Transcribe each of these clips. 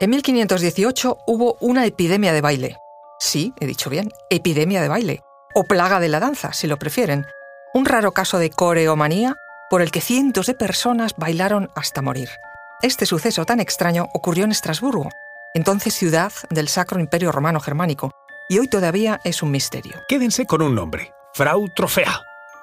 En 1518 hubo una epidemia de baile. Sí, he dicho bien, epidemia de baile. O plaga de la danza, si lo prefieren. Un raro caso de coreomanía por el que cientos de personas bailaron hasta morir. Este suceso tan extraño ocurrió en Estrasburgo, entonces ciudad del Sacro Imperio Romano Germánico, y hoy todavía es un misterio. Quédense con un nombre, Frau Trofea.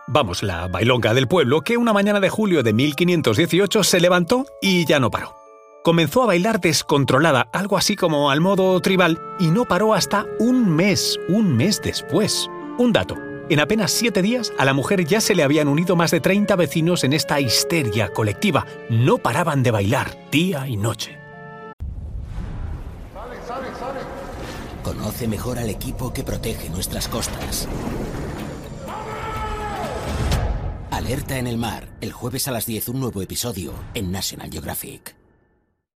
Vamos, la bailonga del pueblo que una mañana de julio de 1518 se levantó y ya no paró. Comenzó a bailar descontrolada, algo así como al modo tribal, y no paró hasta un mes, un mes después. Un dato, en apenas siete días a la mujer ya se le habían unido más de 30 vecinos en esta histeria colectiva. No paraban de bailar día y noche. Conoce mejor al equipo que protege nuestras costas. Alerta en el mar, el jueves a las 10 un nuevo episodio en National Geographic.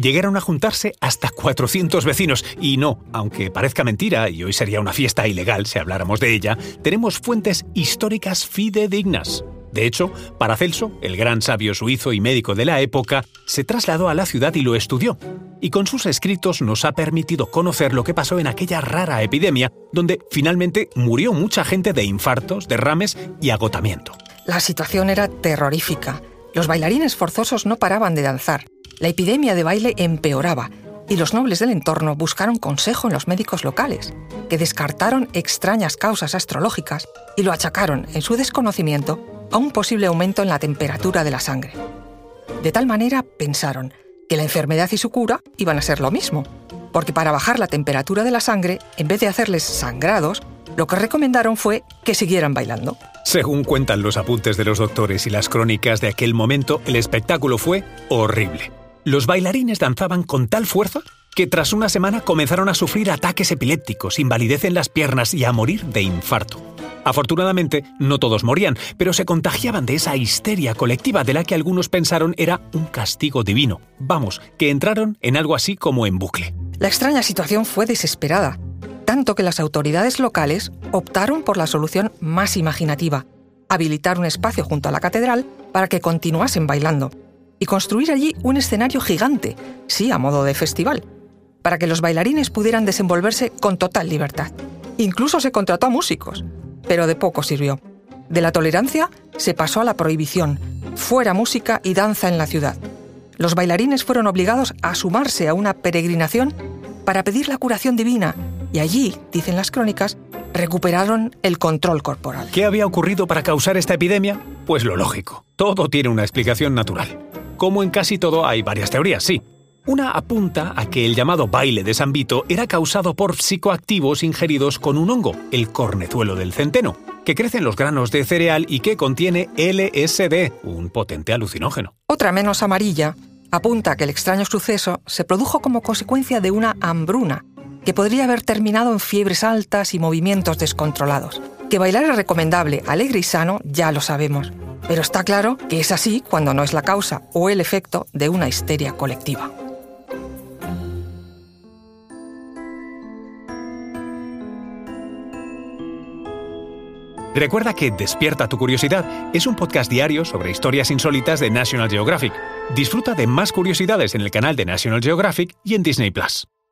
Llegaron a juntarse hasta 400 vecinos y no, aunque parezca mentira y hoy sería una fiesta ilegal si habláramos de ella, tenemos fuentes históricas fidedignas. De hecho, Paracelso, el gran sabio suizo y médico de la época, se trasladó a la ciudad y lo estudió. Y con sus escritos nos ha permitido conocer lo que pasó en aquella rara epidemia donde finalmente murió mucha gente de infartos, derrames y agotamiento. La situación era terrorífica. Los bailarines forzosos no paraban de danzar. La epidemia de baile empeoraba y los nobles del entorno buscaron consejo en los médicos locales, que descartaron extrañas causas astrológicas y lo achacaron, en su desconocimiento, a un posible aumento en la temperatura de la sangre. De tal manera pensaron que la enfermedad y su cura iban a ser lo mismo, porque para bajar la temperatura de la sangre, en vez de hacerles sangrados, lo que recomendaron fue que siguieran bailando. Según cuentan los apuntes de los doctores y las crónicas de aquel momento, el espectáculo fue horrible. Los bailarines danzaban con tal fuerza que tras una semana comenzaron a sufrir ataques epilépticos, invalidez en las piernas y a morir de infarto. Afortunadamente, no todos morían, pero se contagiaban de esa histeria colectiva de la que algunos pensaron era un castigo divino. Vamos, que entraron en algo así como en bucle. La extraña situación fue desesperada, tanto que las autoridades locales optaron por la solución más imaginativa, habilitar un espacio junto a la catedral para que continuasen bailando y construir allí un escenario gigante, sí, a modo de festival, para que los bailarines pudieran desenvolverse con total libertad. Incluso se contrató a músicos, pero de poco sirvió. De la tolerancia se pasó a la prohibición, fuera música y danza en la ciudad. Los bailarines fueron obligados a sumarse a una peregrinación para pedir la curación divina y allí, dicen las crónicas, recuperaron el control corporal. ¿Qué había ocurrido para causar esta epidemia? Pues lo lógico. Todo tiene una explicación natural. Como en casi todo hay varias teorías, sí. Una apunta a que el llamado baile de San Vito era causado por psicoactivos ingeridos con un hongo, el cornezuelo del centeno, que crece en los granos de cereal y que contiene LSD, un potente alucinógeno. Otra menos amarilla apunta a que el extraño suceso se produjo como consecuencia de una hambruna, que podría haber terminado en fiebres altas y movimientos descontrolados. Que bailar es recomendable, alegre y sano, ya lo sabemos, pero está claro que es así cuando no es la causa o el efecto de una histeria colectiva. Recuerda que Despierta tu Curiosidad es un podcast diario sobre historias insólitas de National Geographic. Disfruta de más curiosidades en el canal de National Geographic y en Disney Plus.